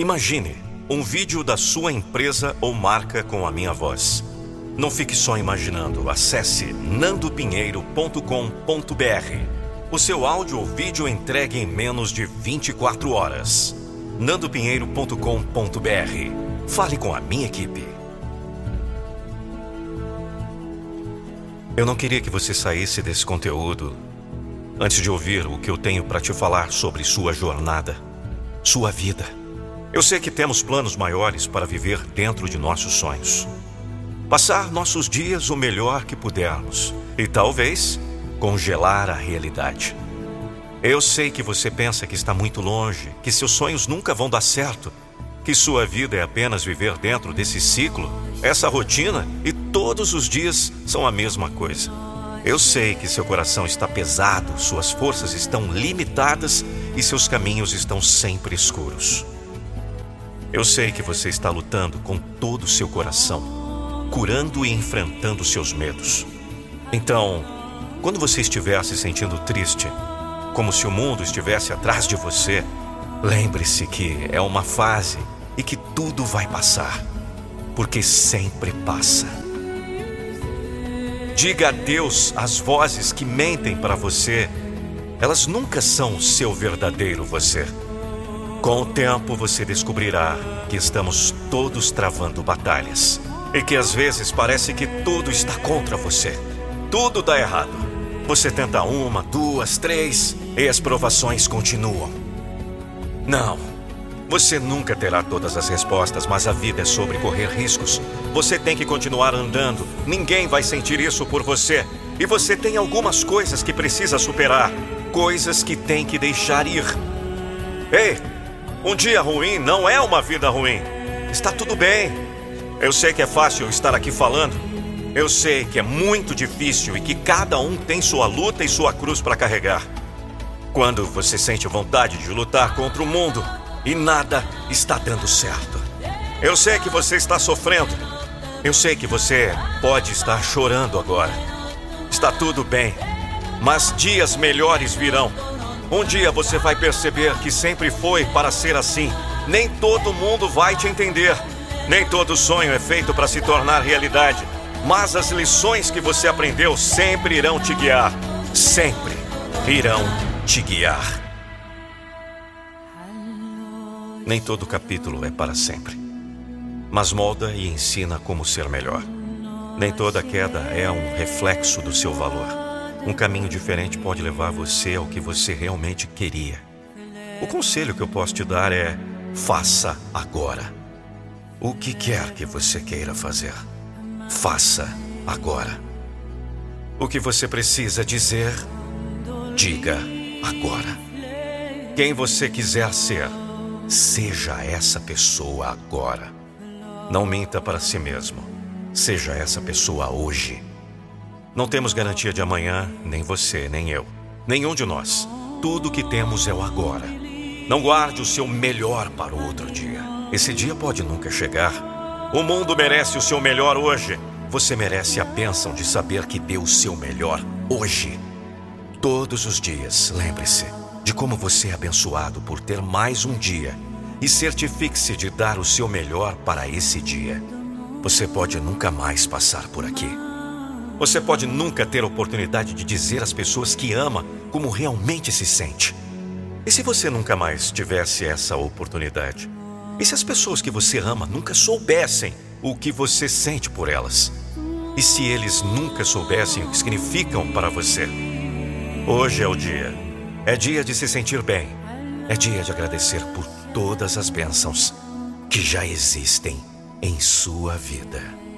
Imagine um vídeo da sua empresa ou marca com a minha voz. Não fique só imaginando. Acesse nandopinheiro.com.br. O seu áudio ou vídeo entregue em menos de 24 horas. nandopinheiro.com.br. Fale com a minha equipe. Eu não queria que você saísse desse conteúdo antes de ouvir o que eu tenho para te falar sobre sua jornada, sua vida. Eu sei que temos planos maiores para viver dentro de nossos sonhos. Passar nossos dias o melhor que pudermos e talvez congelar a realidade. Eu sei que você pensa que está muito longe, que seus sonhos nunca vão dar certo, que sua vida é apenas viver dentro desse ciclo, essa rotina e todos os dias são a mesma coisa. Eu sei que seu coração está pesado, suas forças estão limitadas e seus caminhos estão sempre escuros. Eu sei que você está lutando com todo o seu coração, curando e enfrentando seus medos. Então, quando você estiver se sentindo triste, como se o mundo estivesse atrás de você, lembre-se que é uma fase e que tudo vai passar, porque sempre passa. Diga adeus às vozes que mentem para você. Elas nunca são o seu verdadeiro você. Com o tempo você descobrirá que estamos todos travando batalhas e que às vezes parece que tudo está contra você. Tudo dá errado. Você tenta uma, duas, três e as provações continuam. Não, você nunca terá todas as respostas, mas a vida é sobre correr riscos. Você tem que continuar andando. Ninguém vai sentir isso por você. E você tem algumas coisas que precisa superar, coisas que tem que deixar ir. Ei, um dia ruim não é uma vida ruim. Está tudo bem. Eu sei que é fácil estar aqui falando. Eu sei que é muito difícil e que cada um tem sua luta e sua cruz para carregar. Quando você sente vontade de lutar contra o mundo e nada está dando certo. Eu sei que você está sofrendo. Eu sei que você pode estar chorando agora. Está tudo bem, mas dias melhores virão. Um dia você vai perceber que sempre foi para ser assim. Nem todo mundo vai te entender. Nem todo sonho é feito para se tornar realidade. Mas as lições que você aprendeu sempre irão te guiar. Sempre irão te guiar. Nem todo capítulo é para sempre. Mas molda e ensina como ser melhor. Nem toda queda é um reflexo do seu valor. Um caminho diferente pode levar você ao que você realmente queria. O conselho que eu posso te dar é: faça agora. O que quer que você queira fazer, faça agora. O que você precisa dizer, diga agora. Quem você quiser ser, seja essa pessoa agora. Não minta para si mesmo. Seja essa pessoa hoje. Não temos garantia de amanhã, nem você, nem eu. Nenhum de nós. Tudo o que temos é o agora. Não guarde o seu melhor para o outro dia. Esse dia pode nunca chegar. O mundo merece o seu melhor hoje. Você merece a bênção de saber que deu o seu melhor hoje. Todos os dias, lembre-se de como você é abençoado por ter mais um dia e certifique-se de dar o seu melhor para esse dia. Você pode nunca mais passar por aqui. Você pode nunca ter a oportunidade de dizer às pessoas que ama como realmente se sente. E se você nunca mais tivesse essa oportunidade? E se as pessoas que você ama nunca soubessem o que você sente por elas? E se eles nunca soubessem o que significam para você? Hoje é o dia. É dia de se sentir bem. É dia de agradecer por todas as bênçãos que já existem em sua vida.